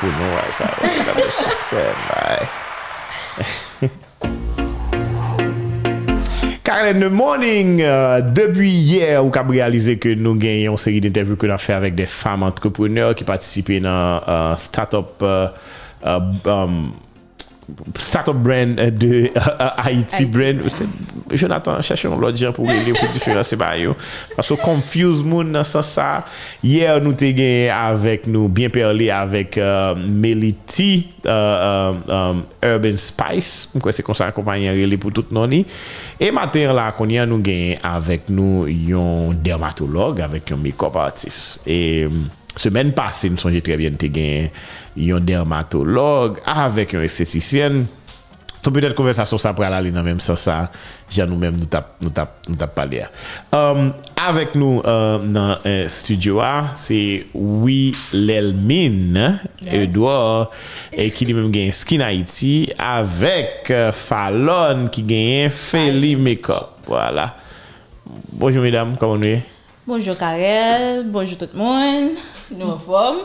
pou nou wè sa wè. La mè chè sè mè. Karlen, the morning, euh, debi yè ou kab realize ke nou gen yon seri d'interview ke nan fè avèk de fam entrepreneur ki patisipe nan uh, start-up uh, uh, um, startup brand de uh, uh Haiti brand. Jonathan chèche yon lodjan pou wèle pou diferanse ba yo. Paso confuse moun nan sa sa. Yer nou te gen avèk nou, bien perle avèk uh, Meliti uh, um, euh, euh, Urban Spice. Mwen kwen se konsan kompanyen rele pou tout noni. E mater la konyen nou gen avèk nou yon dermatolog avèk yon make-up artist. E euh, semen pase nou sonje trebyen te gen yon dermatolog, avèk yon estetisyen. Ton pwede konversasyon sa pral alè nan mèm sa sa, jan nou mèm nou tap, nou tap, nou tap palè. Um, avèk nou uh, nan uh, studio a, se Wilhelmine yes. Edouard, e ki li mèm gen Skin Haiti, avèk uh, eh, Fallon ki gen Feli Makeup. Voilà. Bonjour mesdames, comment nou e? Bonjour Karel, bonjour tout moun. monde. Nou an form.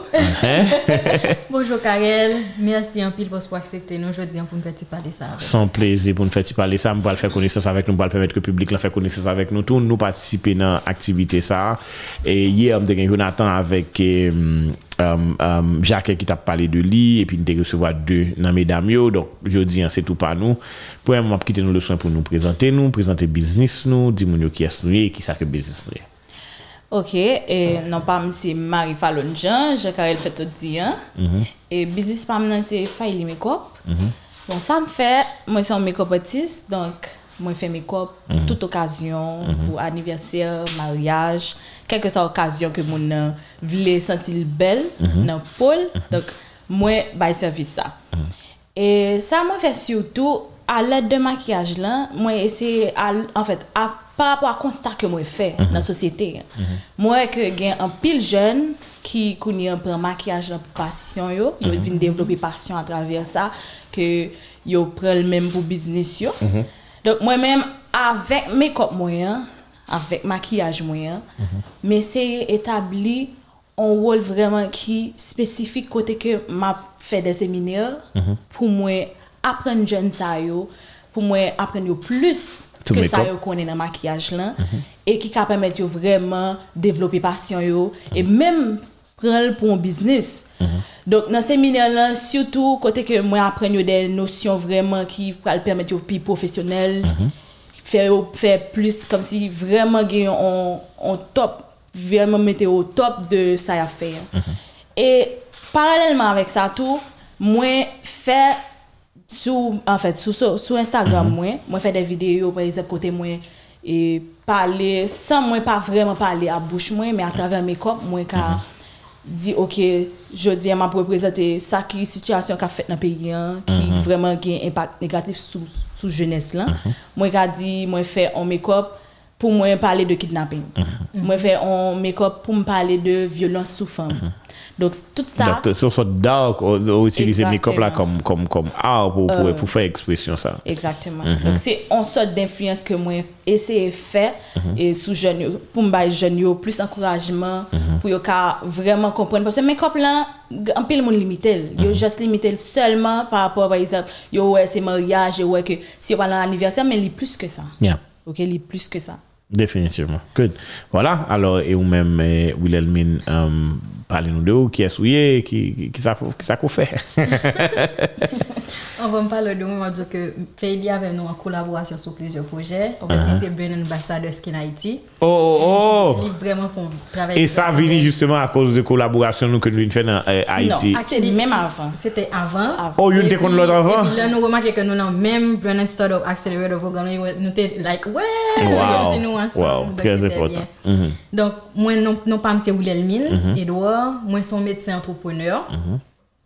Bonjour Karel, mersi an pil pos pou aksepte nou jodi an pou nou feti pale sa. San plezi pou nou feti pale sa, mou bal fè konesans avèk nou, mou bal pèmèt ke publik la fè konesans avèk nou, tou nou patisipe nan aktivite sa. E ye am de gen Jonathan avèk um, um, Jacques ki tap pale de li, epi nou de resevo a de nan medam yo, donk jodi an se tou pa nou. Pou em ap kite nou le soin pou nou prezante nou, prezante biznis nou, di moun yo ki es nou ye, ki sa ke biznis nou ye. Ok, e nan pam se Mari Falon Jan, Jekarel Fetot Diyan, mm -hmm. e bizis pam nan se Faili Makeup. Mm -hmm. Bon, sa m fè, mwen se yon mekop artist, donk mwen fè mekop mm -hmm. tout okasyon, mhm. pou aniversèr, mariage, kelke sa okasyon ke moun nan vile sentil bel mhm. nan pol, mhm. donk mwen bay servis sa. E sa mwen fè surtout, alèd de makyaj lan, mwen ese, en fèt, ap, pa rapor a konstat ke mwen fè nan sosyete. Mwen ke gen an pil jen ki kouni an pre makyaj nan pasyon yo, yo vin devlopi pasyon a traver sa, ke yo pre l menm pou biznis yo. Donk mwen menm avèk make-up mwen, avèk makyaj mwen, men se etabli an wol vreman ki spesifik kote ke ma fè de seminer, pou mwen apren jen sa yo, pou mwen apren yo plus ke sa yo konen nan makyaj lan, e ki ka pemet yo vreman devlopi pasyon yo, e menm pren l pou an biznis. Donk nan seminer lan, syoutou kote ke mwen apren yo de nosyon vreman ki pral pemet yo pi profesyonel, fè yo fè plus kom si vreman gen yon top, vreman mette yo top de sa ya fè. E paralelman avèk sa tou, mwen fè Sou Instagram mwen, mwen fè de videyo Par exemple, kote mwen E pale, san mwen pa vreman pale A bouch mwen, a make-up Mwen ka di, ok Jodi, mwen pou reprezente Sa ki sityasyon ka fèt nan peyen Ki vreman gen impact negatif sou jenes lan Mwen ka di, mwen fè an make-up Pou mwen pale de kidnapping. Mwen fè an make-up pou mwen pale de Violence sou femme Donc, tout ça... Sur ce dark, ou utiliser make-up la comme art pou fè ekspresyon sa. Exactement. Donc, c'est un sort d'influence que moi, essaye fè pou m'baye jen yo, plus encouragement, pou yo ka vreman komprenne. Parce que make-up la, anpil moun limitel. Yo just limitel seulement par rapport, par exemple, yo wè se mariage, wè ke si yo wè l'anniversaire, men li plus que ça. Yeah. Ok, li plus que ça. Definitivement. Good. Voilà. Alors, et ou mèm Wilhelmine... Pali nou de ou, ki esouye, ki sa kou fe. On va m'pale de ou, m'a diyo ke Feli ave nou an kolaborasyon sou plizyo proje. On va pise ben ambassadeur Skin Haiti. Oh, oh, oh! Li vreman pou travaye. E sa vini justement a kouz de kolaborasyon nou ke nou vin fè nan Haiti. Non, akse li mèm avan. Sete avan. Oh, yon te kon lòt avan? E pi lè nou remake ke nou nan mèm Brennan Startup Accelerator Program, nou te like, wè! Wow, wow, trez important. Donk, mwen nou pam se Wilhelmine, Edouard, Mwen son medse antropreneur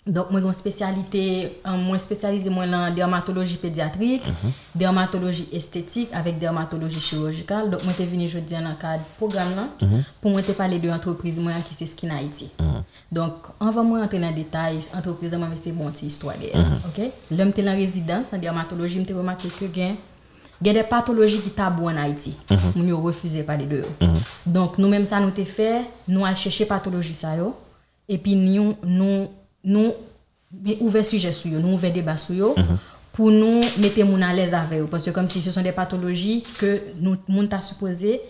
Donk mwen kon spesyalite Mwen spesyalize mwen lan dermatologi pediatrik Dermatologi estetik Avek dermatologi chirurgical Donk mwen te vini jodi an akad program lan Pou mwen te pale de entreprise mwen Ki se Skin Haiti Donk anva mwen entre nan detay Entreprise mwen veste bon ti histwa de Lèm te lan rezidans nan dermatologi Mwen te remake ke gen Gen de patologi ki tabou an Haiti. Moun yo refuze pale de yo. Donk nou menm sa nou te fe, nou al cheshe patologi sa yo. E pi nou nous mais ouvert sujet sur yo, nous ouvert débat sur yo pour nous mettre moun à l'aise avec eux parce que comme si ce sont des pathologies que nous moun t'a supposé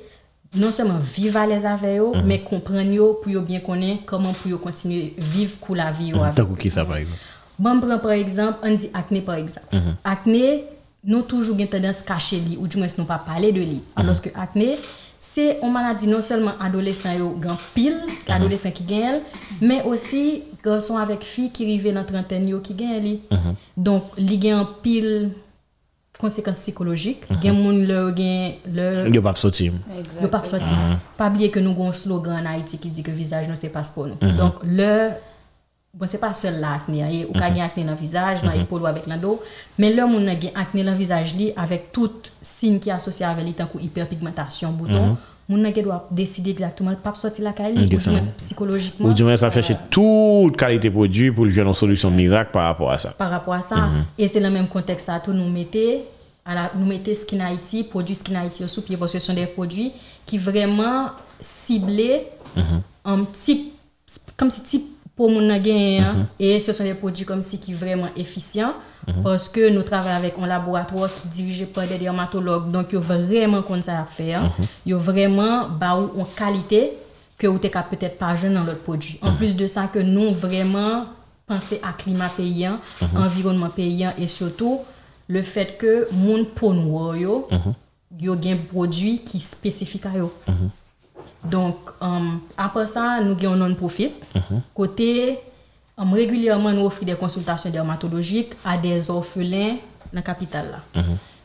non seulement vivre à l'aise avec eux mais comprendre yo pour yo bien connaître comment pour yo continuer vivre cool la vie yo avec Tant qui ça, par exemple? Bon, par exemple, on dit acné par exemple. Acné, nous toujours une tendance cacher ou du moins nous pas parler de lui. Alors que acné, c'est une maladie non seulement adolescent yo grand pile, adolescent qui gagne, mais aussi garçon avec fille qui arrive dans trentaine qui gagne li. Donc, li gagne pile conséquences psychologiques. Gen moun leur gagne leur Yo pas sorti. Yo pas sorti. Pas oublier que nous avons un slogan en Haïti qui dit que visage non c'est pas pour nous. Donc le bon c'est pas seul l'acné, hein. ou gen acné dans le visage, dans l'épaule ou avec le dos, mais le moun gen acné dans le visage li avec tout signe qui est associé avec li tant hyperpigmentation bouton. Moun nan gen doit décider exactement pas sortir la caille, psychologiquement. Ou du moins, ça chercher toute qualité produit pour lui une solution miracle par rapport à ça. par rapport à ça. Et c'est le même contexte ça tout nous mettez à la, nous mettez Skin Haiti, produits Skin Haiti au sous pied parce que ce sont des produits qui vraiment ciblés type comme si type pour mon gain et ce sont des produits comme si qui vraiment efficients parce que nous travaillons avec un laboratoire qui est dirigé par des dermatologues. Donc ils ont vraiment comme ça à faire. Ils ont vraiment bah en qualité que vous t'es peut-être pas jeune dans l'autre produit. En plus de ça que nous vraiment penser à climat paysan environnement paysan et surtout le fait que moun peau noire yo yo gen produit qui spécifique à yo donc um, après ça nous avons non profit côté um, régulièrement nous offrons des consultations dermatologiques à des orphelins dans la capitale là.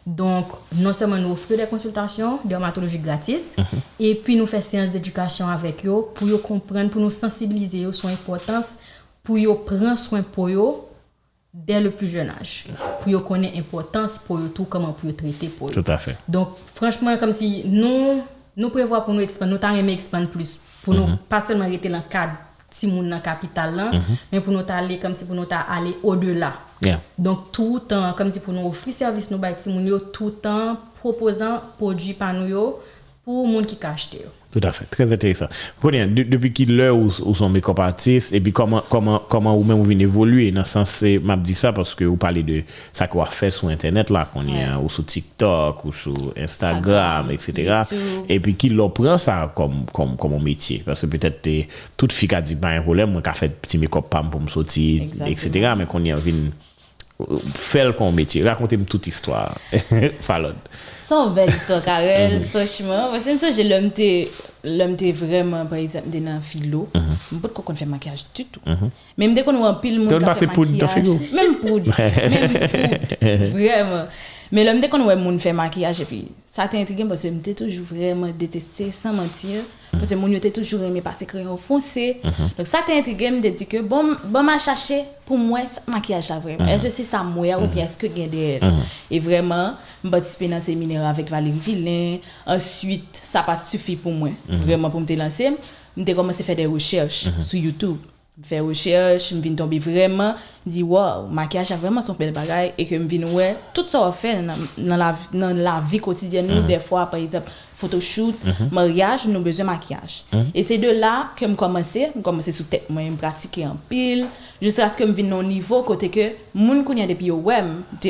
Donc non seulement nous offrons des consultations dermatologiques gratis et puis nous faisons séances d'éducation avec eux pour yo comprendre pour nous sensibiliser sur l'importance pour yo prendre soin pour yo dès le plus jeune âge. Pour yo connaître l'importance pour yo tout comment pour yo traiter pour yo. Tout à fait. Donc, franchement, comme si nous, nous prévoyons pour nous expandre, nous t'en expandre plus, pour nous pas seulement rester dans le cadre si moun dans la capitale, là, mais pour nous aller comme si pour nous aller au-delà. Yeah. Donc, tout le temps, comme si pour nous offrir service, nous tout le temps proposant produits par nous pour moun qui yo. Tout à fait, très intéressant. De- depuis qu'il l'heure où, où son make-up artiste, et puis comment, comment, comment vous même vous venez évoluer, dans le sens, m'a dit ça parce que vous parlez de ça qu'on a fait sur Internet, là, qu'on a, ou sur TikTok, ou sur Instagram, etc. YouTube. Et puis qu'il le prend ça comme, comme, comme un métier. Parce que peut-être, toute fille qui a dit, pas un problème, moi, qui a fait petit make-up pam pour me sortir, Exactement. etc. Mais qu'on y a faire comme métier. Racontez-moi toute histoire. Fallon. Son belle histoire, Karel, franchement. Parce que j'ai l'homme vraiment, par exemple, dans philo. Je ne sais pas qu'on fait maquillage du tout. Même dès qu'on voit un pile, monde qui fait maquillage. Même poudre. Même. Vraiment. Mais l'homme dès qu'on voit monde fait maquillage, et puis ça t'a intrigué parce que j'étais toujours vraiment détesté, sans mentir. Parce que mon était toujours aimé passer crayon foncé. Donc ça t'a intrigué, me dit que bon, bon m'a cherché pour moi, ce maquillage là vraiment. Est-ce que c'est ça moi ou bien est-ce que gain derrière? Et vraiment, je participé dans ces séminaire avec Valérie Villain. Ensuite, ça n'a pas suffi pour moi, vraiment pour me lancer. J'ai commencé à faire des recherches sur YouTube. Faire recherche, je viens tomber vraiment, je dis wow, maquillage a vraiment son bel bagage et que je viens ouais, tout ça on fait dans, dans la, dans la vie quotidienne, nous, des fois par exemple, photoshoot, mariage, nous avons besoin de maquillage. Et c'est de là que je commencé, je commencé sous tête, moi, je pratiquer en pile, jusqu'à ce que je vienne au niveau côté que, moun kounya depuis ouais,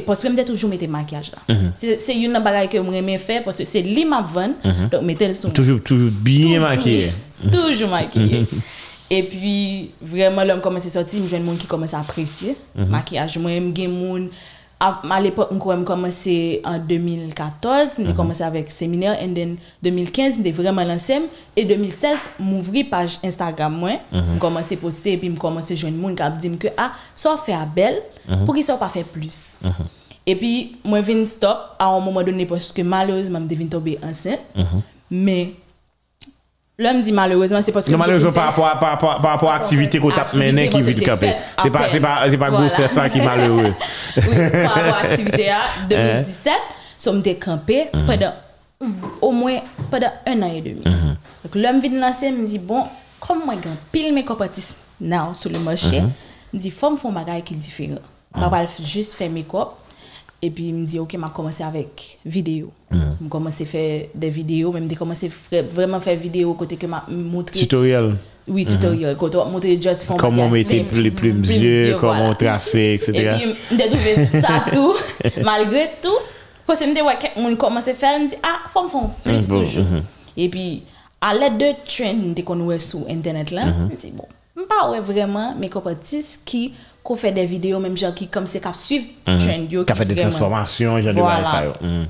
parce que je toujours mettre maquillage là. C'est une bagage que je aime faire parce que c'est lui ma vente, donc mettez Toujours, toujours bien maquillé. Toujours maquillé. Et puis, vraiment, l'homme commence à sortir, je vois des gens qui commencent à apprécier. Le maquillage. Moi, je des gens, à, l'époque, je commencé en 2014, j'ai commencé avec séminaire, et en 2015, j'ai vraiment lancé. Et 2016, m'ouvrir page Instagram, moi, je commencé à poster, et puis je commencé à joindre gens qui me disent que, ah, ça fait à belle, pour qu'ils ne pas fait plus. Et puis, moi, je stop à un moment donné parce que malheureusement, je devine tomber enceinte. Mais, L'homme dit malheureusement, c'est parce que. Non, malheureusement, par rapport à par, par, par, par l'activité qu'on tape maintenant qui vit camper. C'est pas, c'est pas, c'est pas voilà. grossesse ça qui est malheureux. oui, par rapport à l'activité 2017, sommes des campés pendant au moins pendant un an et demi. Donc l'homme vient lancer, me dit bon, comme moi, pile mes compétences now sur le marché, me dit faut me faire un bagage qui est différent. Pas juste faire mes copes Et puis, il me dit, OK, m'a commencé avec vidéo. Je commencé à faire des vidéos, même j'ai commencé à vraiment faire vidéo côté que m'a montré. Tutoriel. Oui, tutoriel. Juste format Comment mettre les plumes yeux, comment tracer, etc. Et puis, j'ai trouvé ça tout, malgré tout. Parce que je me dis, ouais, commence à faire, je me dis, ah, faut me faire plus Mm, toujours. mhm. Et puis, à l'aide de trends qu'on voit sur Internet, là, Mhm. je me dis, bon, je ne pas vraiment mes artistes qui qui fait des vidéos, même genre qui comme c'est qui suivent trend. yo, Mhm. Qui fait des transformations, genre de Voilà. bail ça. Mhm.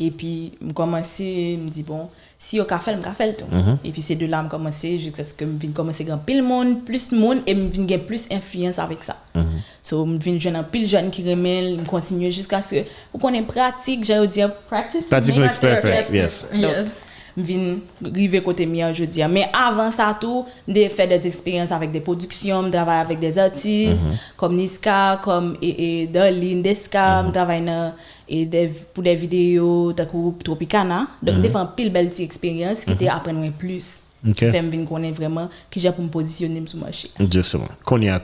et puis, je commencé, je me dis, bon, si yo ka fait, je fait le tout. Mhm. Et puis, c'est de là que je commencé jusqu'à ce que je vienne commencer à pile monde, plus monde, et je vienne gagner plus influence avec ça. Mhm. So, je viens jeune pile jeune qui remet, je continue jusqu'à ce que, connaissez pratique, j'ai dire, practice. Practice makes perfect, yes. Donc, Yes. Je viens arriver côté mien, je dis. Mais avant ça tout, j'ai fait des expériences avec des productions, je travaille avec des artistes, Mhm. comme Niska, comme et, et Darlene Deska, Mhm. je travaille dans- et des, pour des vidéos, de Tropicana. Donc, Mhm. j'ai fait une pile belle petite expérience qui était apprendre plus. Ok. Qui fait me connaître vraiment qui j'ai pour me positionner sur le marché. Justement. Qu'on y a,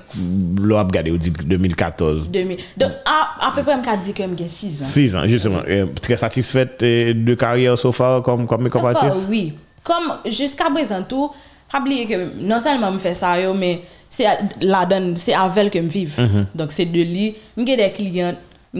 l'on a regardé au dit 2014. 2000. Donc, à, à peu près, je me dit que j'ai 6 ans. 6 ans, justement. Très satisfaite euh, de carrière so far comme, comme make-up oui. Comme jusqu'à présent tout, pas oublier que non seulement me fait ça yo, mais c'est à- la que me vive. Donc c'est de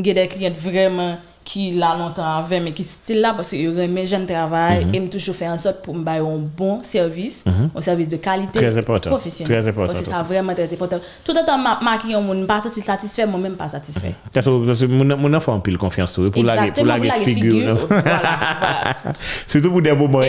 j'ai des clients vraiment qui là longtemps avec mais qui style là parce que remet j'aime travail et me toujours faire en sorte pour me un bon service, un service de qualité Très important. professionnel. Très important. Parce que ça vraiment très important. Tout le temps ma maquiller mon pas satisfait, moi même pas satisfait. Parce que parce que mon enfant a pile confiance tout pour la pour la pour la figure. Surtout pour des moments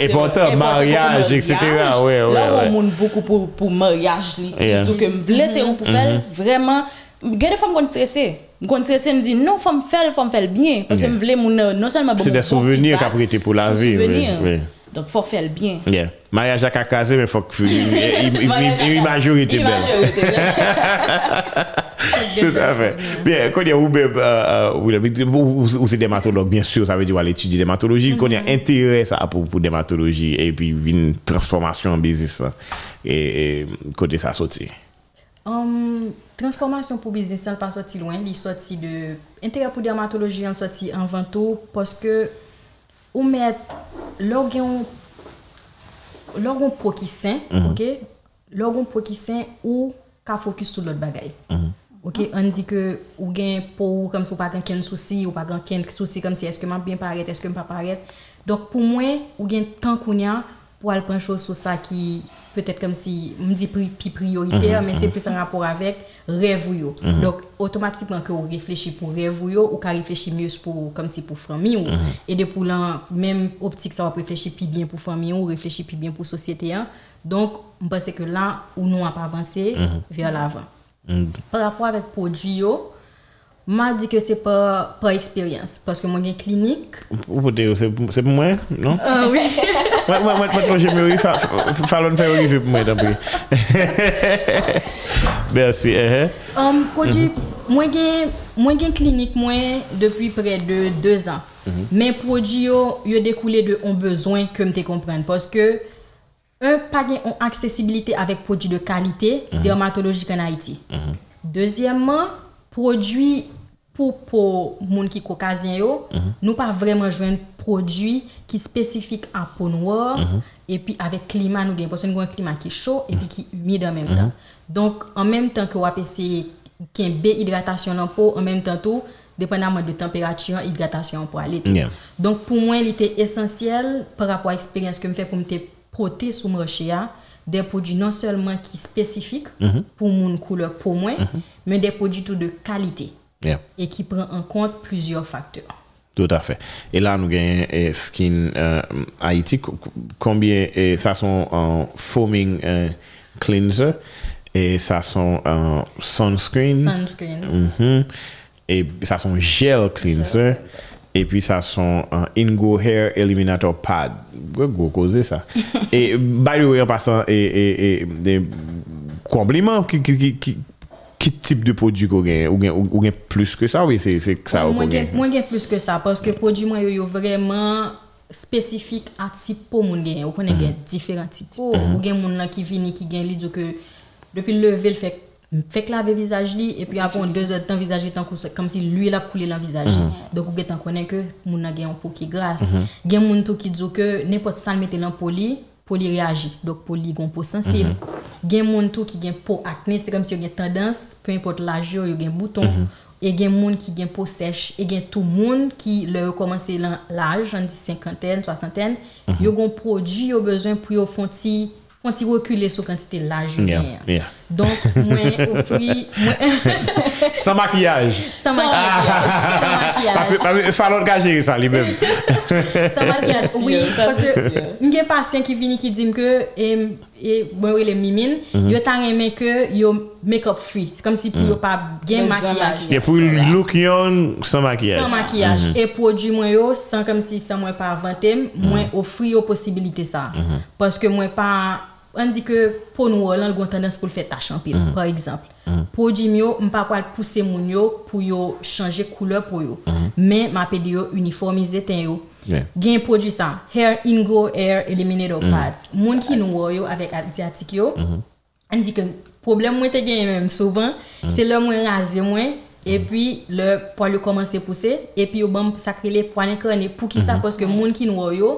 importants, mariage, etc. Ouais, ouais, Là, on beaucoup pour, pour mariage. Donc, je me blesse ou pour faire vraiment. Gede fòm kon stresse, kon stresse m di non fòm fèl, fòm fèl byen, pòsè m vle moun euh, non selman bon. Se de bon souvenir ka bon prete bon pou la vi. Donc faut faire bien. Yeah. Mariage à casé mais faut que une majorité belle. Tout à fait. Bien, quand il y a ou euh, euh, c'est dermatologue bien sûr, ça veut dire aller étudier dermatologie, quand il y a mm-hmm. intérêt ça pour pour dermatologie et puis une transformation en business et côté ça sortir. Um, transformasyon pou biznis an pa soti loin, li soti de entere pou dermatoloji an soti an vanto poske ou met lor gen lor gen pou ki sen mm -hmm. okay? lor gen pou ki sen ou ka fokus sou lot bagay mm -hmm. ok, an di ke ou gen pou kom sou pa gen ken souci ou pa gen ken souci kom si eske man bien paret, eske man pa paret donk pou mwen ou gen tan koun ya pou al pren chos sou sa ki peut-être comme si me dit pi prioritaire mais c'est plus en rapport avec rêve ou yo. Donc automatiquement que ou réfléchit pour rêve ou ka réfléchir mieux pour comme si pour famille ou. Et de pour la même optique ça va réfléchir plus bien pour famille ou réfléchir plus bien pour société hein. Donc je pense que là où nous a pas avancé vers l'avant. Par rapport avec produit yo m'a dit que c'est pas par expérience parce que moi j'ai clinique Ou c'est c'est pour moi, non? ah oui Moi, moi, moi, moi, j'aimerais faire, fallait faire arriver pour moi, pis. Merci. eh. um, produit moi j'ai moi j'ai clinique moi depuis près de deux ans mais produit yo yo découlé de un besoin que me comprendre parce que un pas une accessibilité avec produits de qualité dermatologique en Haïti deuxièmement produit pour pour moun qui caucasien yo nous pas vraiment joindre produit qui spécifique à peau noire. Et puis avec climat nous parce avons un climat qui est chaud et puis qui est humide en même temps. Donc en même temps que on essayer qu'il hydratation dans peau en même temps tout dépendamment de température hydratation pour aller Yeah. donc pour moi il était essentiel par rapport à l'expérience que me fait pour me te proter sous marché a, des produits non seulement qui spécifiques pour mon couleur pour moi mais des produits tout de qualité Yeah. et qui prend en compte plusieurs facteurs. Tout à fait. Et là, nous gagnons eh, Skin euh, Haïti. Combien eh, ça sont en foaming euh, cleanser et ça sont en sunscreen. Sunscreen. Mm -hmm. Et ça sont gel cleanser. Et puis ça sont en Ingo Hair Eliminator Pad. Gros causer ça. et by the way, en passant, et, et, et des compliments qui, qui, qui qui, qui type de produit qu'on gagne ou gagne ou gagne plus que ça? Oui c'est c'est ça moi, qu'on gagne gen- moi gen plus que ça parce que produit moi yo, yo vraiment spécifique à type peau moun gen. Ou connaît gen différents types peau. Ou gen moun là qui vini qui gen li dit que depuis le lever le fait Fait laver visage li, et puis après deux heures de temps, visage est comme si l'huile a coulé dans le visage. Donc, vous pouvez connaître que moun a gen peau qui est grasse. Gen moun tout qui dit que n'importe ça mette dans peau li, peau li réagit. Donc, li gon peau sensible. Gen moun tout qui gen peau acné, c'est comme si vous avez tendance, peu importe l'âge, vous avez bouton. Et gen moun qui gen peau sèche, et gen tout moun qui le commence l'âge, dit cinquantaine, soixantaine, yo gon produit yo besoin pour yo font Fon ti reculer sou kantite laj yon Yeah, yeah. Mwen ofri... mwen- Sans maquillage. San makyaj. San Parce makyaj. que falloir qu'à gérer ça lui-même. San makyaj. Oui, ça, parce que sûr. mwen gen pasyen ki vini ki dim ke e, e mwen wè le mimin, yo tan reme ke yo make-up free. Kom si pou yo pa gen Besoin makyaj. maquillage. Et pour look young, sans maquillage. Sans maquillage. E prodwi mwen yo, san kom si san mwen pa avantem, mwen ofri yo posibilite sa. Paske mwen pa, an di ke pou nou lan gon tendans pou l fè tache an pil, par exemple. Prodwi myo, mpa kwa l pousse moun yo pou yo chanje kouleur pou yo. Men, ma pedi yo uniformize ten yo. Yeah. Gen prodwi sa, Hair Ingo Hair Eliminator Pads. Moun ki nou wo yo avèk asiatik yo, an di ke problem mwen te gen mèm souvan, se lè mwen raze mwen, e pi le poil yo komanse pousse, e pi yo bam sakre le poil inkarne pou ki sa, poske moun ki nou wo yo,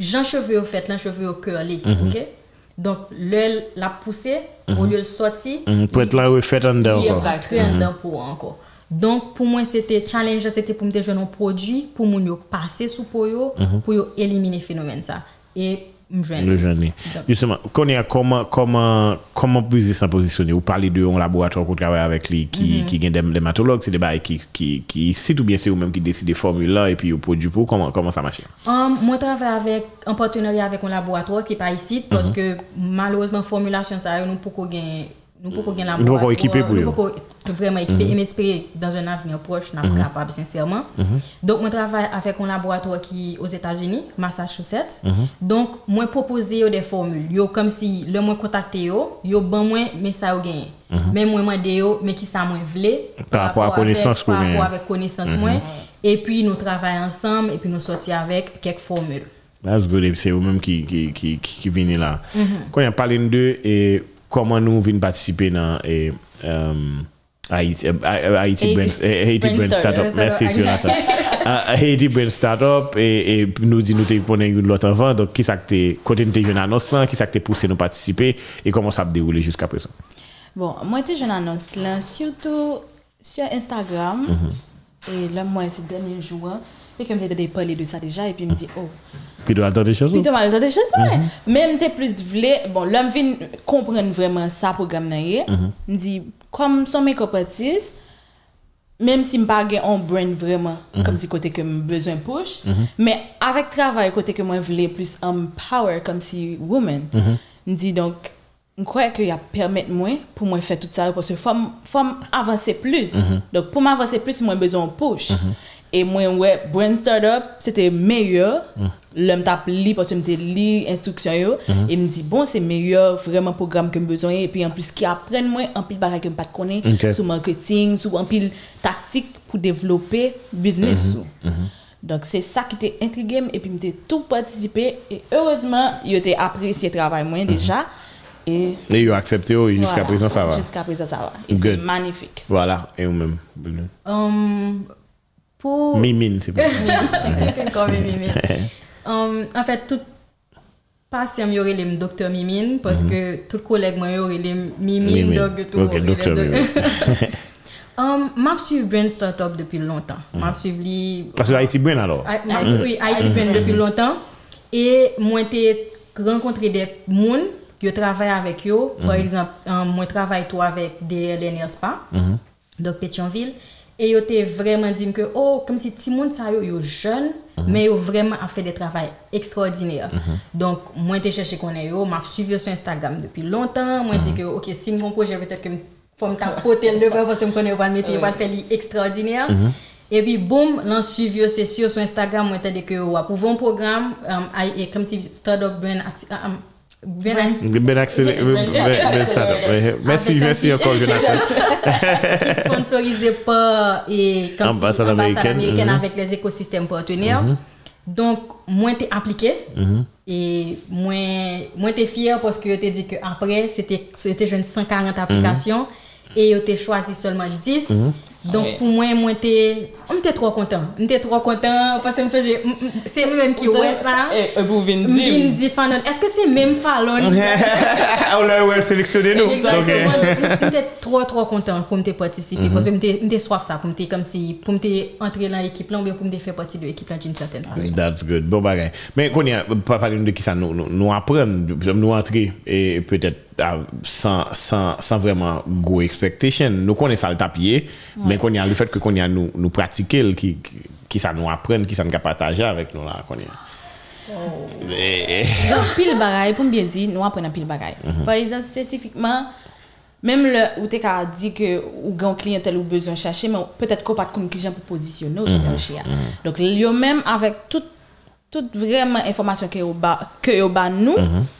jan cheve yo fet, lan cheve yo curly, ok? Donk lè la pousse, ou lieu l soti, Mm, Pour être là, oui, fait en dedans li encore. efaktre an dan pou anko. Donk pou mwen sete challenge, sete pou mte jwen an prodwi, pou moun yo pase sou pou yo, pou yo elimine fenomen sa. E mjwen. Le jeune. Justement, connaît comment comment comment business s'en positionner. Vous parlez de un laboratoire qu'on travaille avec lui qui mhm. qui gagne des dermatologues, c'est des bails qui qui qui cite ou bien c'est vous-même qui décidez formule là et puis au produit pour comment comment ça marche um, Moi travaille avec en partenariat avec un laboratoire qui est pas ici parce mm -hmm. que malheureusement formulation ça nous pour qu'on gagne Nous pouvons gagner Nous pouvons équiper pour Nous pouvons vraiment équiper et m'espérer dans un avenir proche, nous sommes capables, sincèrement. Donc, moi, travaille avec un laboratoire qui est aux États-Unis, Massachusetts. Donc, moi, proposer des formules. Yo, comme si le moi contacté yo, yo ban moi, mais ça yo gagné. Mais moi, moi, yo, mais qui ça moi vle? Par rapport à connaissance Par rapport avec connaissance moi. Et puis, nous travaillons ensemble et puis nous sortir avec quelques formules. C'est vous-même qui, qui, qui, qui, qui venez là. Mhm. Quand on parle de et comment nous venons participer dans et, Haïti Haiti- Brand, eh, Haiti Brand Startup. Merci, Jonathan. Ah, Haiti Brand Startup et, et nous dit nous te prenons une l'autre avant. Donc, qui ça que t'es, côté nous t'es une annonce là, qui ça que t'es poussé nous participer et comment ça a déroulé jusqu'à présent? Bon, moi, te jeune annonce là, surtout sur Instagram. Et là, moi, ces derniers jours, et comme tu parlé de ça déjà, et puis me dit, oh, Puis tu attendre des choses? Puis tu dit des choses, ouais. Même t'es plus vle, bon, l'homme vient comprendre vraiment ça programme yé. Me dit comme son make-up artist, même si m'pas gen un brand vraiment comme si côté que besoin push, mais avec travail côté que moi vle plus empower comme si woman. Me dit donc je crois que y a permettre moi pour moi faire tout ça parce que faut avancer plus. Donc pour m'avancer plus moi besoin push. Et moi ouais brand startup c'était meilleur. L'homme tape li parce que me li instruction yo et me dit bon c'est meilleur vraiment programme que me besoin et puis en plus qui apprennent moi en pile bagage que me pas connaît Ok. sur marketing, sur en pile tactique pour développer business. sous. Donc c'est ça qui était intrigué et puis m'était tout participé et heureusement il était apprécié le travail moi déjà et Et ils ont accepté, oh, jusqu'à voilà. présent ça va. Jusqu'à présent ça va. Et c'est magnifique. Voilà, et vous-même. Um, pour... Mimine, c'est pas. Comme Mimine. Um, en fait, tout patient yo relem docteur Mimine parce que tout collègue moi yo relem Mimine Mimine. donc tout Ok, docteur doc- Mimine. um, m'a suivi Brand Startup depuis longtemps. M'a suivi Parce que Haïti Brain alors. Ha- ha- Oui, Haïti Brand depuis longtemps. Et moi, j'ai rencontré des gens qui travaillent avec eux. Par exemple, euh, moi, je travaille tout avec des LNR Spa, donc Pétionville. Et ils ont vraiment dit que, oh, comme si tout monde ça, yo, yo jeune, mais ils ont vraiment fait des travail extraordinaires. Donc, moi, j'ai cherché qu'on est yo, m'a suivi sur Instagram depuis longtemps. Moi, j'ai dit que, ok, si mon projet peut-être que faut me tapoter le devant parce que je connais pas métier, pas faire extraordinaire. Et puis, boum, l'on suivi, c'est sûr, sur Instagram, moi, t'as dit que, ouais, pour un programme, um, et comme si Startup Brand, um, Ben. Ben ben startup. Merci, merci encore, Jonathan. qui sponsorisé par et comme si, Ambassade américaine, américaine mhm. avec les écosystèmes partenaires. Donc, moi, t'es appliqué et moi, t'es fier parce que t'es dit que après c'était c'était jeune 140 applications e yo te chwazi solman 10. Donk pou mwen mwen te, mwen te tro kontan, mwen te tro kontan, fase mwen soje, se mwen mwen ki wè sa, mwen vin di fanon, eske se mwen falon? Ou la wè seleksyonen nou? Mwen te tro tro kontan pou mwen te patisipi, pwase mwen te swaf sa pou mwen te kom si, pou mwen te entre lan ekip lan, ou pou mwen te fè pati de ekip lan d'une certaine saten fason. That's good, bon bagay. Men konye, pa pali nou de ki sa nou apren, nou entre, e pwetèt, sans, sans, sans vraiment go expectation. Nou konen sa l tapye, men kon ya le fet ke kon ya nou, nou pratike l ki, ki, ki sa nou apren, ki sa nou ka pataje avèk nou la, kon ya. Eh, eh. Don pil bagay, pou mbyen di, nou apren an pil bagay. Par exemple, spesifikman, Mem le ou te ka di ke ou gen klientel ou bezon chache, men peut-être ko pat kon ki jan pou posisyonne ou sou marché ya. Donc yo même avec tout tout vraiment information que que yo ba nous,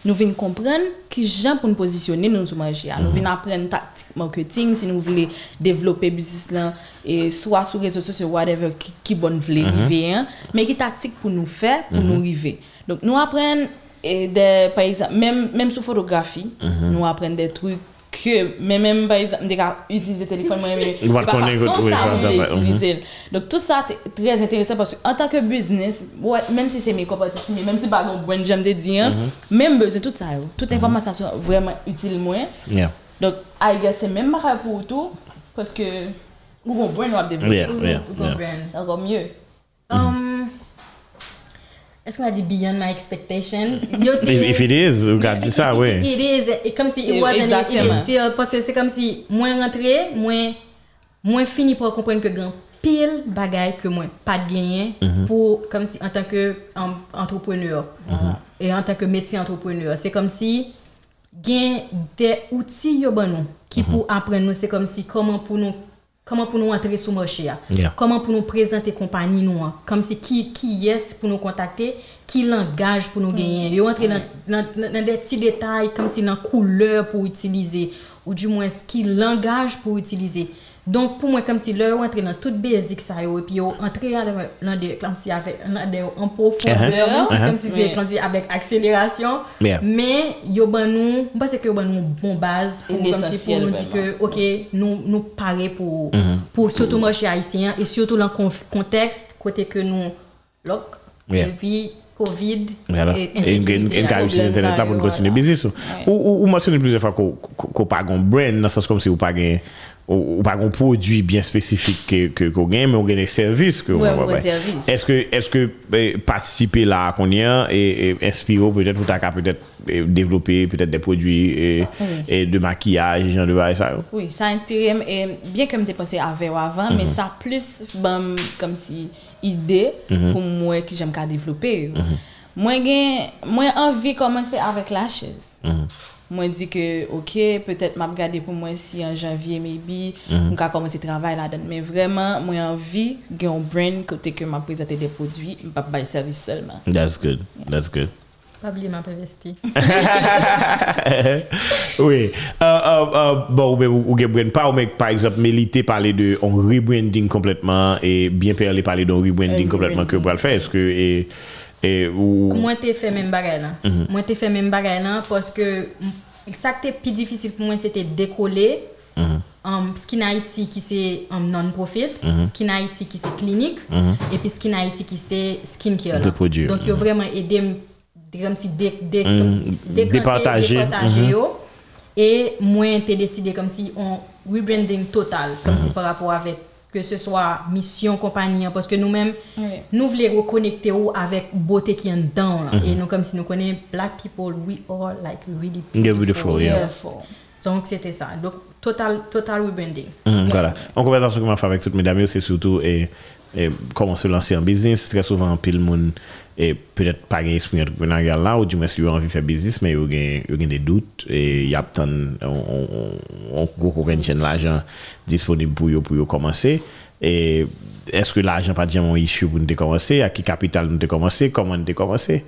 nous vinn comprendre qui jan pour nous positionner nous. Nous vinn apprendre tactique marketing si nous voulons développer business là et soit sur réseaux sociaux whatever qui qui bonne vle river hein, mais qui tactique pour nous faire pour nous river. Donc nous apprenons et des par exemple même même sur photographie, nous apprenons des trucs que mais même par exemple des gars utiliser téléphone moi mais Ou pas façon ça mhm. utiliser. Donc tout ça c'est très intéressant parce que en tant que business, ouais, même si c'est mes mais même si pas un brand j'aime te dire, même besoin tout ça, toute information sont vraiment utile moi. Yeah. Donc I guess c'est même pas pour tout parce que ou bon brand va développer. Encore mieux. Um, Est-ce qu'on a dit beyond my expectation? If, it is, ou ka di sa, we. It is, comme si it wasn't, it is still, parce que c'est comme si moins rentré, moins, moins fini pour comprendre que grand pile bagay que moi pas de gagner pour comme si en tant que um, entrepreneur. Et en tant que métier entrepreneur. C'est comme si gain des outils yo ban pour apprendre nous. C'est comme si comment pour nous comment pour nous entrer sur le marché. Yeah. comment pour nous présenter compagnie nous hein? comme si qui qui yes pour nous contacter? Qui langage pour nous gagner? Yo entrer dans, dans, dans, dans des petits détails comme si dans couleur pour utiliser ou du moins qui langage pour utiliser donc pour moi comme si là yo entrer dans toute basic ça et puis yo entrer dans dans des comme si avec dans des en profondeur Uh-huh. même si Uh-huh. comme si c'est Oui. comme si avec accélération Yeah. mais yo ban nous je pense que yo ban nous bon base pour comme si pour nous dire que OK nous nous parer pour Mm-hmm. pour surtout marché haïtien et surtout dans le contexte côté que nous lock Yeah. et puis COVID. Voilà. Et, et, et, et Internet là pour nous continuer business. Ou, ou, mentionné plusieurs fois qu'on pas un brand, dans le sens comme si vous pas ou pas un produit bien spécifique que que qu'on gagne mais on gagne des services que est-ce que est-ce que eh, participer là qu'on y a et, inspirer peut-être ou t'as peut-être eh, développer peut-être des produits et, de maquillage genre de bail ça oui ça a inspiré bien que me pensé avant avant mais mhm. ça plus comme si idée pour moi que j'aime qu'à développer. Moi, j'ai moi envie de commencer avec lashes. Moi, dis que, ok, peut-être m'a regardé pour moi si en janvier, maybe, on va commencer à travailler là-dedans. Mais vraiment, moi, envie de un brand côté que m'a présenté des produits, pas pas service seulement. That's good. That's good. Pas oublier m'a pas investi oui. Euh, euh, euh, bon, ou, ben, ou, ou gen brand pa, ou men, par exemple, Melite parler de on rebranding complètement et bien parler parler d'un rebranding complètement que vous le faire. Est-ce que, et, et, ou, moi te fait même bagay là moi te fait même bagay là parce que mm, ça qui était plus difficile pour moi c'était décoller um, Skin Haiti qui c'est um, non-profit, Skin Haiti qui c'est clinique, et puis Skin Haiti qui c'est skincare. Donc, il a vraiment aidé comme si dé, dé, décanter, Départager. Et moi, j'ai décidé comme si on rebranding total, comme si par rapport avec que ce soit mission compagnie parce que nous-mêmes nous voulons reconnecter ou avec beauté qui est dedans là. et nous comme si nous connaissons black people we are like really beautiful, donc c'était ça. Donc total total rebranding. Mhm, voilà. En conversation que m'a fait avec toutes mesdames, c'est surtout et, et comment se lancer en business. Très souvent, pile monde et peut-être pas une esprit entrepreneurial là ou du moins si vous envie de faire business mais vous avez des doutes et il y a tant on on, on, on, on l'argent disponible pour vous pour vous commencer. Et est-ce que l'argent pas déjà mon issue pour nous commencer à qui capital nous commencer comment nous commencer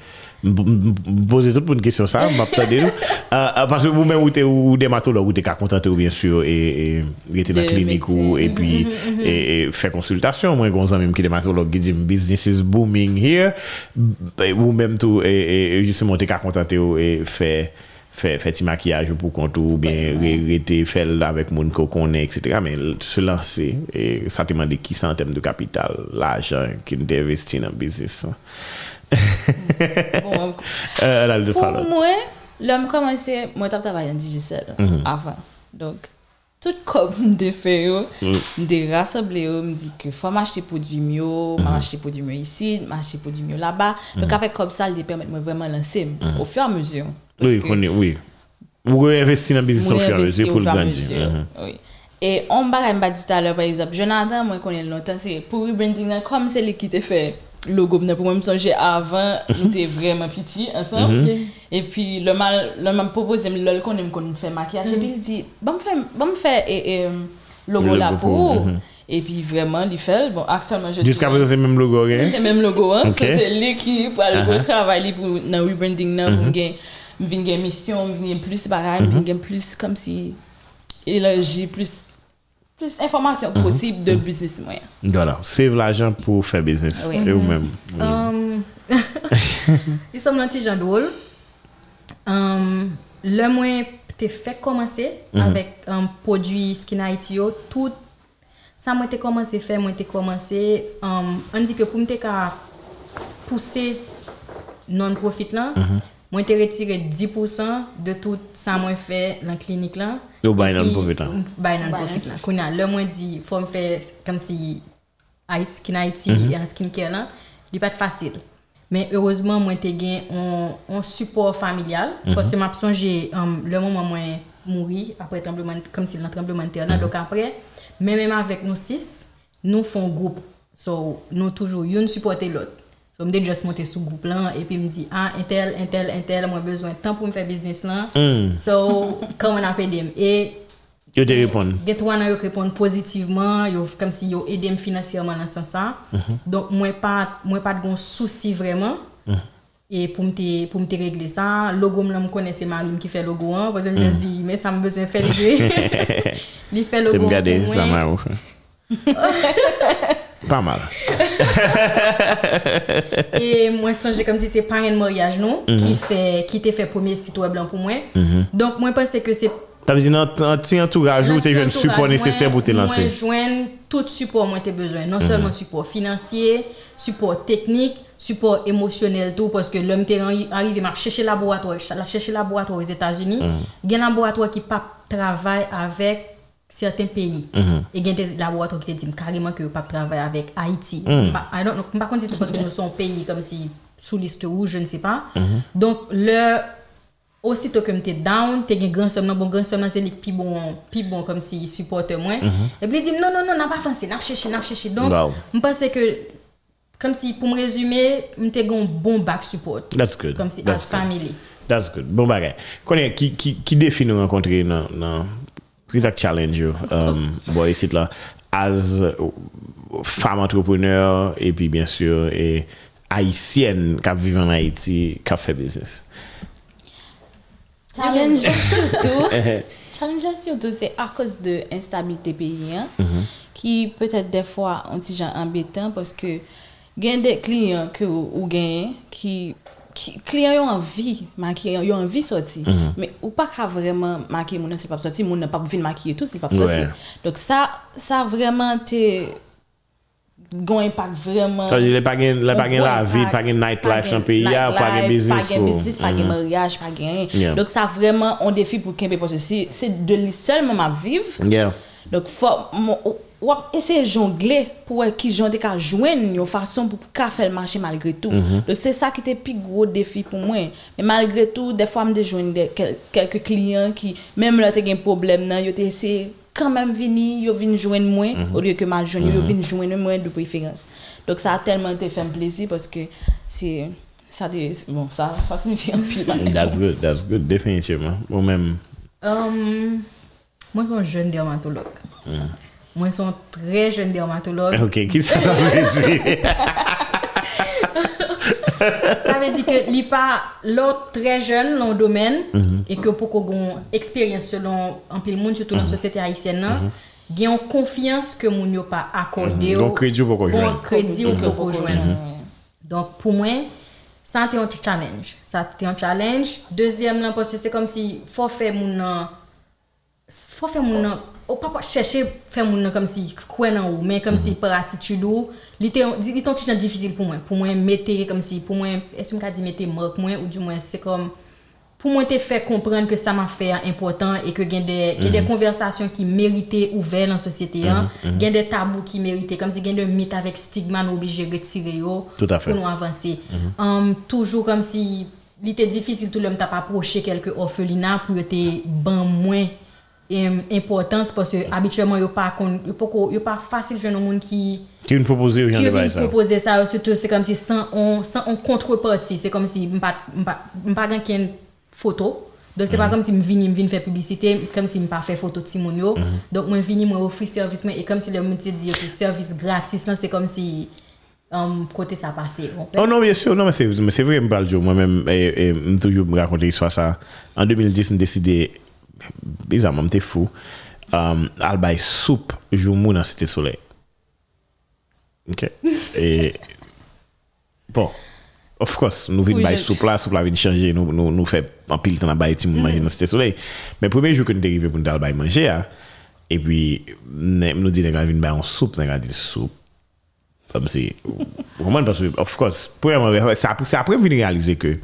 poser toute une question ça m'attendez nous parce que vous même ou dermatologue ou qu'à contenter bien sûr e, et rester dans la clinique ou et puis mm-hmm, mm-hmm, mm-hmm. et faire consultation. Moi gonzan même qui dermatologue qui dit business is booming here. Ou même tout et e, e, justement t'es qu'à contenter et faire fè, fè ti makyaj ou pou kontou, ou bien re, rete fèl avèk moun ko konen, etc. L- se lanse, e sa te mande ki sa an tem de kapital, l'ajan ki nou te investi nan biznis. an. Bon, Euh, la de Pour moi, l'homme commençait, moi tap travailler en Digicel avant. Donc, tout comme de fait, yo, de rassembler, me dit que faut m'acheter produit mieux, m'acheter produit mieux ici, m'acheter produit mieux là-bas. Donc, avec comme ça, il permet de vraiment lancer au fur et à mesure. Oui, oui. Ou re-investi nan biznis moi, an fè an investi mesure au fur et à l'grandi. mesure. Oui. Et on va m'a dit tout à l'heure, par exemple, Jonathan, moi, connais longtemps, c'est pour rebranding, là, comme c'est lui qui t'a fait logo, maintenant, pour moi, me songer avant, nous étions vraiment petits ensemble. Et puis, le mal, le m'a proposé, me qu'on aime qu'on fait maquillage. Et puis, il dit, bon, me faire, bon, me faire, et, et, logo Le là logo pour. pour, mhm. Et puis, vraiment, il fait, bon, actuellement, je Jusqu'à présent, c'est même logo, c'est même logo, hein. C'est l'équipe pour aller Uh-huh. travailler pour dans rebranding là pour gagner vinn gagner mission, gagner plus bagaille, Uh-huh. gagner plus comme si élargi plus plus information Uh-huh. possible de business moyen. Voilà, save l'ajan pou fè biznis. Oui. E ou mèm. Um, Li som nan ti jan drôle. Um, le mwen te fè komanse avèk um, prodwi Skin Haiti tout sa mwen te komanse fè, mwen te komanse, um, an di ke pou mwen te ka pousse non-profit lan, mwen te retire 10% de tout sa mwen fè lan klinik lan. Yo bay Et puis, non-profit lan. Bay non-profit lan. Kounya, le mwen di, fò mwen fè kom si Skin Haiti, an skincare lan, li pat fasil. Men heurezman mwen te gen on, on support familial, parce que map sonje um, le moment mwen mouri, apre tremblement, kom si lan tremblement de terre lan, donc apre, men men avèk nou sis, nou fon group. So, nou toujou, yon supporte lot. So, mde just monte sou group lan, epi mdi, ah, entel, entel, entel, mwen bezwen tan pou mfe business lan. So, kan mwen apè dem. E, Yo te repon. Get wana yo repon pozitivman, yo kom si yo edem finansiyman nan san sa. Donk mwen pa, mwen pa gon souci vreman. E pou mte, pou mte regle sa, logo m la m kone se Marim ki fe logo an, pwese m jan zi, men sa m bezwen fe lge. Li fe Se logo m an gade, pou sa mwen. mè ou fè. Pas mal. E mwen sonje kom si se parent moryaj nou, ki, fe, ki te fe premier site web lan pou mwen. Donk mwen pense ke se Ta vizi nan an ti entouraj ou te Nan jwen ti support entourage nesesè pou te lanse? Mwen jwen tout support mwen te bezwen. Non seulement support financier, support technique, support émotionnel tout, parce que l'homme te arrive, m'a cherché laboratoire, la cherché laboratoire aux États-Unis. Il y a un laboratoire qui pas travaille avec certains pays. Et il y a des laboratoires qui te disent carrément que pas travailler avec Haïti. Pas- I don't know, par contre, c'est parce que nous sommes un pays comme si sous liste rouge, je ne sais pas. Donc, le Aussitôt que j'étais down, t'es grand somme, bon, grand somme, c'est lui qui bon, plus bon comme si supporte moi. Et puis il dit, non, non, non, n'a pas avancé, n'a pas cherché, n'a pas cherché. Donc, je pense que, comme si, pour me résumer, j'étais un bon back support. That's good. Comme si, That's as good. family. That's good. Bon bagay. Konye, ki, ki, ki defi nou Rizak challenge yo, um, boy sit la, as femme entrepreneur, et puis bien sûr, et haïtienne kap vive en Haïti, kap fe business. Challenge surtout, uh-huh. challenge surtout c'est à cause de l'instabilité pays, hein, mm -hmm. qui peut-être des fois, on dit genre embêtant, parce que, il y a des clients que vous gagnez, qui clients ont envie maquiller ils ont envie sortir mais ou pas qu'à vraiment maquiller mon c'est pas sortir mon n'a pas venir maquiller tout c'est pas sortir donc ça ça vraiment gon impact vraiment. Sa di, le pa gen, le pa gen on la voit vi, pas- pa gen nightlife pas nan peyi ya, nightlife, pa gen business Pas business, pas gen mariage, pas. Donc ça vraiment un défi pour Kembe parce que c'est c'est de seulement vivre. Donc faut wap essayer jongler pour qui j'en ka joindre une façon pour ka faire marcher malgré tout. Mm -hmm. Donc c'est ça qui était plus gros défi pour moi. Mais malgré tout, des fois me de joindre quel, quelques clients qui même là t'as un problème là, yo essayé quand même venir, yo viennent joindre moi mm -hmm. au lieu que mal joindre, mm -hmm. yo mhm. viennent joindre moi de préférence. Donc ça a tellement été fait plaisir parce que c'est ça bon ça ça signifie un pile. That's good, that's good définitivement. Moi même um, moi je suis jeune dermatologue. Mhm. Moi, je suis un très jeune dermatologue. ok, ki sa sa vle di? Ça veut dire que li pas l'autre très jeune dans le domaine et que pour qu'on expérience selon un peu le monde surtout dans la société haïtienne nan, gen une confiance que moun yo pas accordé ou bon jwen. crédit ou pour joindre. Donc pour moi te yon ti challenge. Sa te yon challenge. Dezyem lan, pos se kom si fò fè moun nan, fò fè moun nan, ou pa pa chèche fè moun nan kom si nan ou, men kom si par attitude ou, li te yon, li ton ti nan difisil pou mwen. Pou mwen mette kom si, pou mwen, es yon ka di mette mok mwen, ou di mwen se kom, pou mwen te fè komprende ke sa ma fè important e ke gen de, gen de konversasyon ki merite ouvel an sosyete yan, gen de tabou ki merite, kom si gen de mit avèk stigma nou oblige retire yo Tout à fait. pou nou avanse. Um, toujou kom si li te difisil tou lèm ta pa aproche kelke orfelina pou yo te ban mwen em, importans pwase abitüèman yo pa kon, yo pa, ko- yo pa fasil jwen nou moun ki Ki vin propose ou jan qui de bay vient sa? proposer ça, surtout c'est comme si sans on, sans on contrepartie, c'est comme si m'pas gen ken photo. Donc c'est pas comme si me vini me vini faire publicité, comme si me pas faire photo de Simon yo. Donc moi vini moi offrir service moi et comme si le monde dit que service gratis c'est comme si um, côté ça passé. Oh non, bien sûr, non, mais c'est mais c'est vrai, je parle moi-même, et, toujours me raconter l'histoire ça. En 2010, j'ai décidé, bizanman mte fou, euh, um, al bay soup jou moun an site soley. Ok? E, bon, of course, nou vin oui, bay soup la, soup la vin chanje, nou, nou, nou fe an pil tan an bay ti moun mm. manje nan site soley. Men premye jou ke nou derive pou nou dal bay manje ya, e pi nou di negan vin bay an soup, negan di soup. Om si, waman pas soup, of course, premye, se apre vin realize ke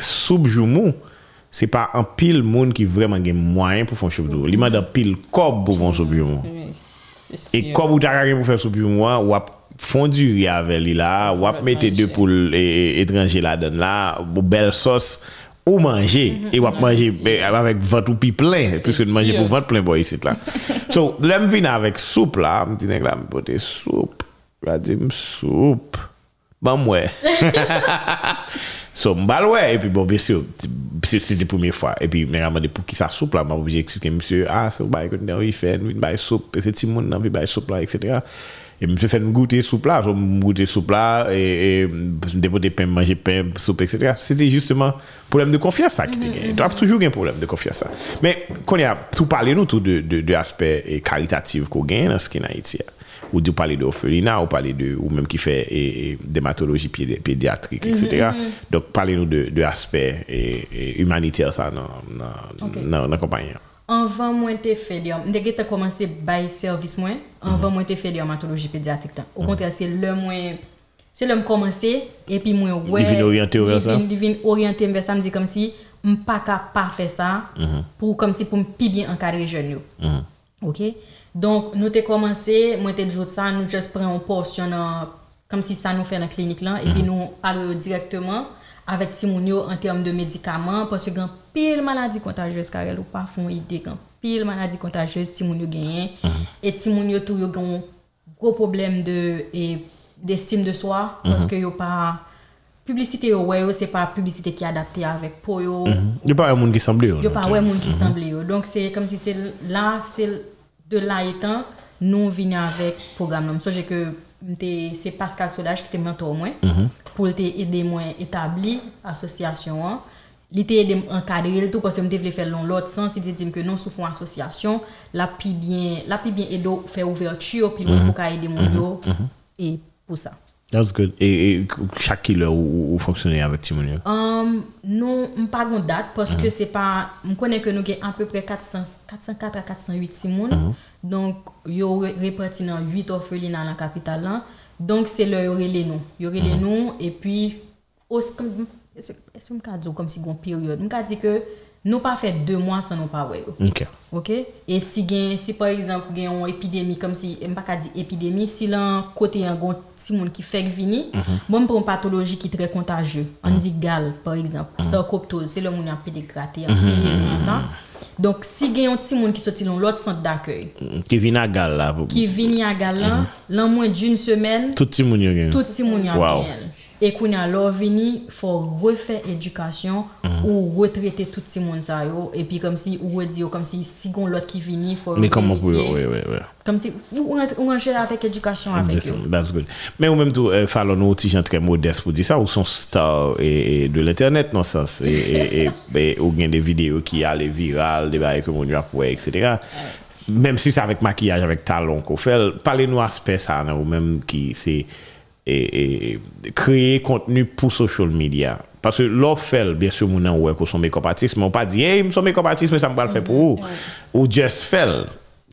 soup jou moun, c'est pas un pile monde qui vraiment gagne moyen pour faire cheveux il m'a un pile cob pour faire cheveux et comme vous avez pour faire cheveux moi ou fondu avec lui là ou mettre deux poules étrangers là dedans là ou belle sauce ou manger. Et ou manger avec ventre ou plein. Puisque de manger pour ventre plein boy ici là. So l'aime vient avec soupe là. Me dit là me porter soupe. Là dit soupe. Bon ouais. So m'baloué et puis bon bien sûr c'est la première fois. Et puis, je me demandé pour qui ça soupe là. Je obligé d'expliquer, monsieur, ah, c'est bah, écoute, il fait une baille soupe, c'est Timon, il fait soupe là, etc. Et monsieur fait une goûter soupe là, je goûter soupe là, et, et déposer pain, manger pain, soupe, etc. C'était justement problème de confiance ça qui était gagné. Mm-hmm. Tu as toujours un problème de confiance ça. Mais, quand il y a, tout parler nous tout de, de, de aspect euh, caritatif qu'on gagne dans ce qui est en Haïti. Là. ou de parler de orphelinat, ou parler de, ou même qui fait et, et dématologie pédiatrique, etc. Mm -hmm. Mm-hmm. Donc, parlez-nous de, de aspect et, et humanitaire ça dans, dans, okay. dans, dans compagnie. Anvan mwen te fè diyon, mdè gè te komanse bay servis mwen, anvan mm-hmm. mwen te fè diyon matoloji pediatrik tan. Ou kontre, mm-hmm. se lè mwen, se lè m komanse, epi mwen wè, divin oryante mwen sa, divin oryante mwen sa, mdi kom si, m pa ka pa fè sa, mm -hmm. pou kom si pou m pi bien ankadre jen yo. Mm -hmm. Ok? Donk nou te komanse, mwen te djout sa, nou just pren an porsyon nan, kom si sa nou fè nan klinik lan, epi nou yo direktman, avèk ti moun yo an term de medikaman, pwosye gan pil maladi kontajez karel ou pa fon ide gan pil maladi kontajez ti moun yo genyen, et ti moun yo tou yo gen gros problem de e, d'estime de soi, pwoske yo pa, publicite yo wè yo, se pa publicite ki adapte avèk po yo, Il n'y a pas un monde qui semble. Yo pa wè moun ki semble yo. Donk se kom si se la, se de là étant, nous venons avec le programme. Je sais que c'est Pascal Solage qui était mentor moi, mm -hmm. pour aider moi à établir l'association. Il était aidé à encadrer tout parce que je voulais faire dans l'autre sens. Il dit que non, nous souffrons association, la plus bien, la plus bien aider faire ouverture, puis mm -hmm. pour aider mon mm -hmm. et pour ça. Sa. That's good. Et, et chaque kilo ou, ou fonctionner avec Timonio. Um, nou, m pa gon dat, poske se pa, m konen ke nou gen an peu pre 400, 404 a 408 simoun, donk yo re- reparti nan 8 orfelina nan kapital lan, donk se le yo rele nou. Yo rele nou, e pi, os, kom, eske eske m ka dzo kom si gon periode, m ka di ke Nou pa fè 2 mwan san nou pa wè yo. Ok. Ok? E si gen, si par exemple gen yon epidemi, kom si, m pa ka di epidemi, si lan kote yon gon si moun ki fèk vini, mm -hmm. bon pou m patoloji ki tre kontajye. An mm -hmm. di gal, par exemple, mm -hmm. sarkoptose, se lè moun yon pè de gratè, yon pè yon moun san. Donk si gen yon ti moun ki soti lon lot sant d'akèy. Ki vini a gal la. Ki vini a gal la, lan mwen d'youn semen. Tout ti moun yon gen. Tout ti moun yon gen. Wow. E koun ya lor vini, fò refè edukasyon mm. ou retrete tout si moun sa yo. E pi kom si ou wè di yo, kom si sigon lot ki vini, fò... Mè koman pou yo, wè, wè, wè. Kom si ou ranjè avèk edukasyon avèk yo. That's good. Mè euh, ou mèm tou, eh, falon nou ti jan tre modest pou di sa, ou son star e, e, de l'internet, non sens? E, ou gen de video ki ale viral, de baye ke moun yo apwè, etc. Mèm si sa avèk makiyaj, avèk talon ko fel, pale nou aspe sa nan ou mèm ki se... et, et créer contenu pour social media. Parce que l'offre, bien sûr, mon ouais, qu'on son make-up artiste, mais on pas dit, hey, eh, son make-up artiste, mais ça me va le faire pour vous. Ou just fell.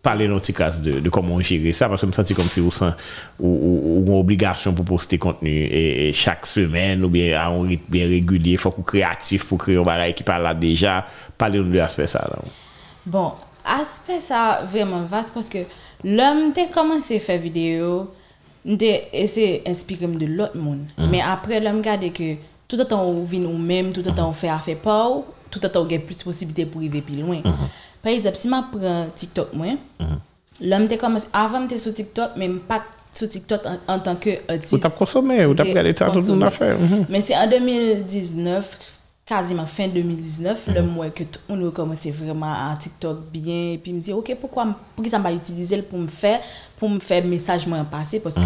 Parler dans cas de, de comment gérer ça, parce que je me sens comme si vous sens, ou, ou, obligation pour poster contenu et, et, chaque semaine, ou bien à un rythme bien régulier, faut qu'on créatif pour créer un barrage qui parle là déjà. Parler de l'aspect ça. Là. Bon, aspect ça, vraiment vaste, parce que l'homme, t'es commencé à faire vidéo, essayé d'inspirer de l'autre monde. Mais après, l'homme garde que tout le temps on vit nous-mêmes, tout le temps on fait affaire pas, tout le temps on a plus de possibilités pour arriver plus loin. Par exemple, si je prends TikTok, moi, l'homme commencé, avant j'étais sur TikTok, mais pas sur TikTok en, en tant qu'artiste. Vous t'avez consommé, vous t'avez regardé tout le monde a fait. Mhm. Mais c'est en 2019, quasiment fin 2019, le mois que on a commencé vraiment à TikTok bien. Et puis, me dit, OK, pourquoi, pourquoi ça m'a utilisé pour me faire, pour me faire message moins passer? Parce que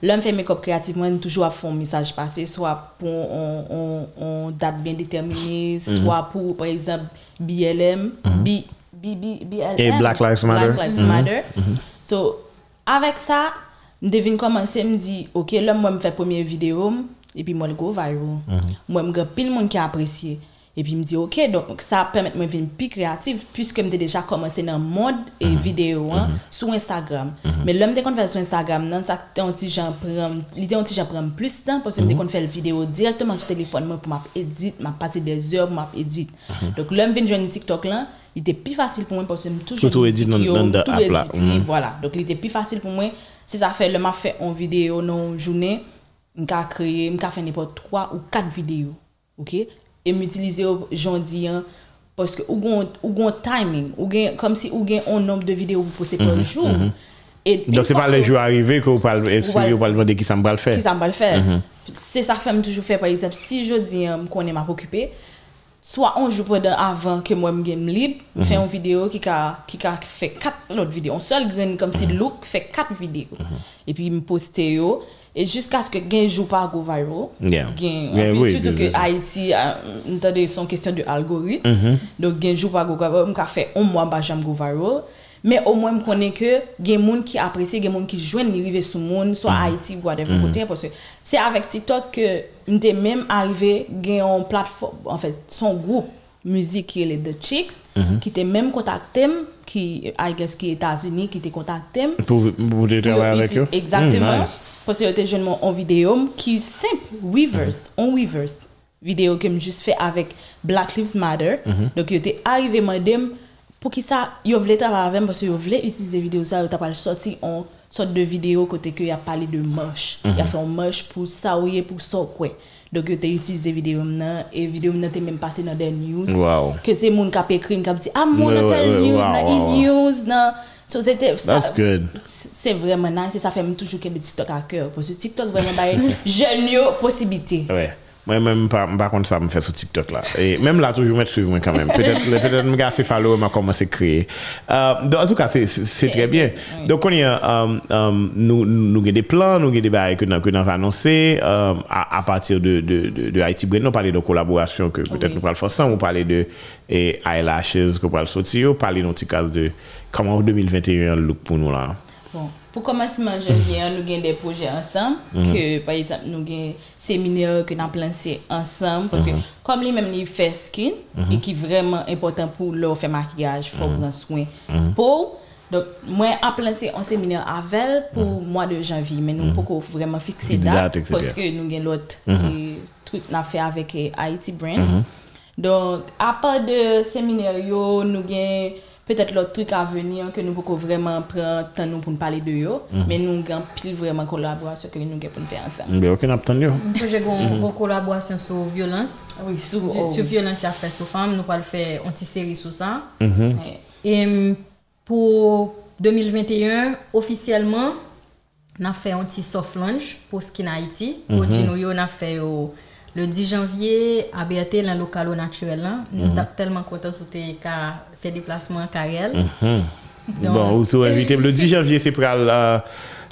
l'homme fait make-up créativement, toujours à fond message passé, soit pour on, on, on date bien déterminée, soit pour, par exemple, BLM, B, B, B, BLM. Et Black Lives Matter. Black Lives Matter. So, avec ça, je devine commencer, me dit, OK, là, moi, je fais première vidéo, et puis moi, je go viral. Moi, je pile monde qui a apprécié. Et puis, je me dit, OK, donc ça permet de me devenir plus créative, puisque je déjà commencé dans le mode et vidéo, hein, sur Instagram. Mais l'homme, dès qu'on fait sur Instagram, non, ça, un petit genre prend, l'idée, un petit genre prend plus de temps, parce que dès qu'on fait la vidéo directement sur téléphone, moi, pour m'éditer, m'a passé des heures pour m'éditer. Donc, l'homme vient joindre TikTok là, il était plus facile pour moi parce que toujours Tout- edit dans- dans Mhm. voilà. Donc, il était plus facile pour moi. C'est ça fait, le m'a fait en vidéo dans une journée, je créé, je fait n'importe trois ou quatre vidéos. OK? Et m'utiliser dis hein, parce que ou gon ou gon timing, ou gen comme si ou gen un nombre de vidéos vous postez par jour. Et une Donc, c'est fois pas les jours arrivés que vous parlez, demander qui ça me va le faire. qui ça me va le faire. C'est ça que me toujours faire par exemple si je dis qu'on est m'a occupé soit joue pendant avant que moi me game libre fait une vidéo qui a qui a fait quatre autres vidéos un seul grain comme si look fait quatre vidéos et puis me poster yo et jusqu'à ce que gain joue pas go viral Yeah. Gain- Yeah, oui, surtout que. Haïti euh, entendez son question de algorithme Mm-hmm. donc gain joue pas go viral me fait un mois ba jamais go viral mais au moins, je connais que il y a des gens qui apprécient, il y a des gens qui joignent arriver sur le monde, soit Mm-hmm. Haïti ou whatever côté, parce que c'est avec TikTok que j'étais même arrivé, a une plateforme, en fait, son groupe musique qui est les The Chicks, Mm-hmm. qui était même contacté, qui, I guess, qui est États-Unis, qui était contacté. Pour vous travailler avec eux? Exactement. Mm, nice. Parce que j'étais jeune en vidéo qui est simple, reverse, Mm-hmm. en reverse. Vidéo que j'ai juste fait avec Black Lives Matter. Mm-hmm. Donc, j'étais arrivé, madame, pour qui ça, yo voulait travailler avec moi parce que yo voulait utiliser vidéo ça, yo t'a pas sorti en sorte de vidéo côté que y a parlé de moche. Il a fait un moche pour ça ou pour ça quoi. Dok yo te utilize videyo mnen, e videyo mnen te menm pase nan den news. Wow. Ke se moun ka pe krim, ka bi ti, a ah, moun nan tel news, wow, nan e-news, wow. nan... So se te... That's sa, good. Se vremen nan, se sa fem toujou ke bi TikTok a kèr. Pos yo TikTok vremen baye jen yo posibite. Ouè. Ouais. Moi même pas pas contre ça me fait sur TikTok là. Et même là toujours mettre suivre moi quand même. Peut-être peut-être me gars c'est follow m'a commencé créer. Euh en tout cas c'est c'est très bien. Donc on y a um, um, nous nous avons des plans, nous avons des bails que nous avons annoncé um, euh, à, à, partir de de de, de Haïti Brain, nous parler de collaboration que peut-être oui. nous parlons forcément, on parler de et eyelashes que parle sortir, parler nos petits cas de comment 2021 look pour nous là. Bon. Pour commencement janvier, nous avons des projets ensemble. Que, par exemple, nous avons des séminaires que nous avons ensemble. Parce que, comme lui même il fait skin, et qui est vraiment important pour leur faire maquillage, il faut prendre soin. Pour, donc, moi, j'ai lancé un séminaire avec elle pour le mois de janvier. Mais nous pouvons vraiment fixer Date. Parce que nous avons l'autre truc qu'on a fait avec eh, Haiti Brand. Donc, à part de séminaire, nous avons peut-être l'autre truc à venir que nous pouvons vraiment prendre temps nous pour nous parler de yo. Mais nous avons pile vraiment collaboration que nous avons pour nous faire ensemble. Mais aucun attend yo. Un projet une collaboration sur violence. Oui, sur, oh, sur oui. violence à faire sur femme, nous allons faire une petite série sur ça. Ouais. Et hum, pour 2021, officiellement, on a fait un petit soft launch pour Skin Haïti. Pour Dino Yo, on a fait au- le 10 janvier à BRT, dans le local naturel. là. Nous sommes tellement contents de tes déplacements à Carrel. Mm -hmm. Bon, donc, bon, vous êtes invité. Le 10 janvier, c'est pour euh, la,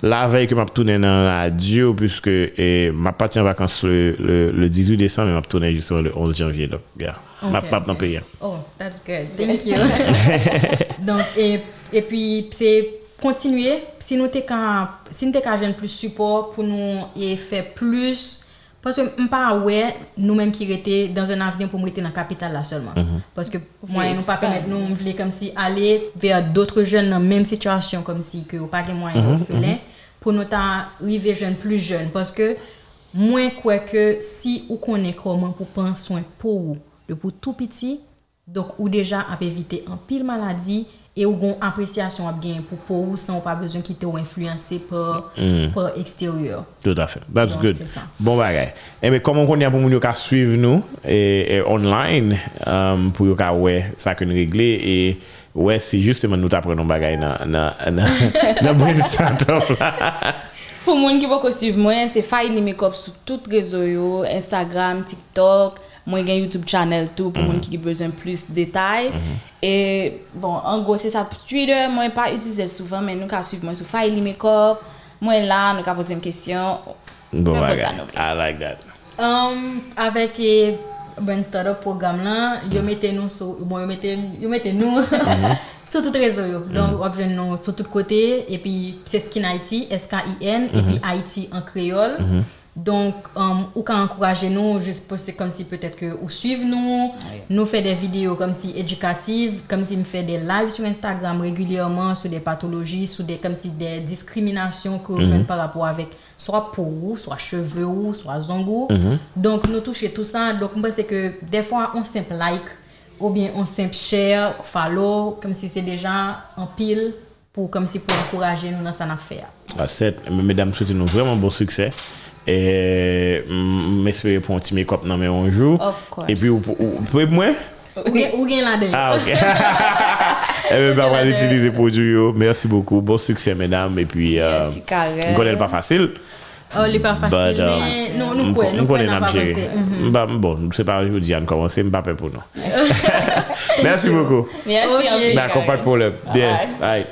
la, veille que je tourné dans la radio, puisque je ma partie en vacances le, le, le 18 décembre, mais je tourné justement le 11 janvier. Donc, yeah. Okay, okay. dans le pays. Oh, that's good. Thank you. donc, et, et puis, c'est continuer. Si nous t'es si nous plus support pour nous et faire plus support pou nou e fe plus, paske mpa wè nou menm ki rete dan jen avenir pou mwete nan kapital la selman. Paske mwen nou pa pemet nou mvle kom si ale ver doutre jen nan menm situasyon kom si ke ou pa gen mwen yon felen, pou nou ta rive jen plus jen. Paske mwen kwe ke si ou konen koman pou pan soin pou ou, le pou tout piti, dok ou deja ap evite an pil maladi, e ou gon apresyasyon ap gen pou pou ou san ou pa bezon ki te ou influense per eksteryor. Tout à fait. That's Donc, good. c'est ça. Bon bagay. E me komon kon yon pou moun yo ka suiv nou e, e online um, pou yo ka wè sa ke nou regle e wè si justement nou ta prenon bagay nan nan nan brain startup la. Pou moun ki pou ko suiv mwen, se Faili Makeup sou tout rezo yo, Instagram, TikTok, Mwen gen YouTube channel tou pou moun ki ki bezon plus detay. Mhm. E bon, an gwo se sa pou Twitter, mwen pa utilize souvan men nou ka suiv mwen sou Faili Makeup. Mwen la nou ka pose m kestyon. Bon bagan, I like that. Um, avek e ben startup program lan, yo mhm. mette nou sou, bon yo mette, yo mette nou sou tout rezo yo. Don wap jen nou sou tout kote, epi se Skin IT, S-K-I-N, epi IT an kreol. Donk, um, ou ka ankouraje nou, jist poste kom si peut-être que ou suive nou, nou fe de video kom si edukative, kom si m fe de live sur Instagram régulièrement sur des pathologies, sur des, comme si des discriminations que mm par rapport avec soit peau, soit cheveux ou, soit zongou. Donc, nous toucher tout ça. Donc, moi, c'est que des fois, on simple like ou bien on simple share, follow, comme si c'est déjà en pile pour, comme si pour encourager nous dans cette affaire. Ah, set, mesdames, souhaite nou vreman bon suksè. E, Mespere pou an ti make-up nan men anjou. Of course. E pi ou pou ep mwen? Ou gen la den. Ah, ok. E men ba mwen itilize prodou yo. Mersi beaucoup. Bon suksè, menam. E pi, mkonen pa fasil. Oh, li pa fasil. Non, nou kwen. Nou kwen nan pa fasil. Bon, se pa anjou di an komanse, mpa pe pou nou. Mersi beaucoup. Mersi. Nan, kompak pou lèp. Den. Ay.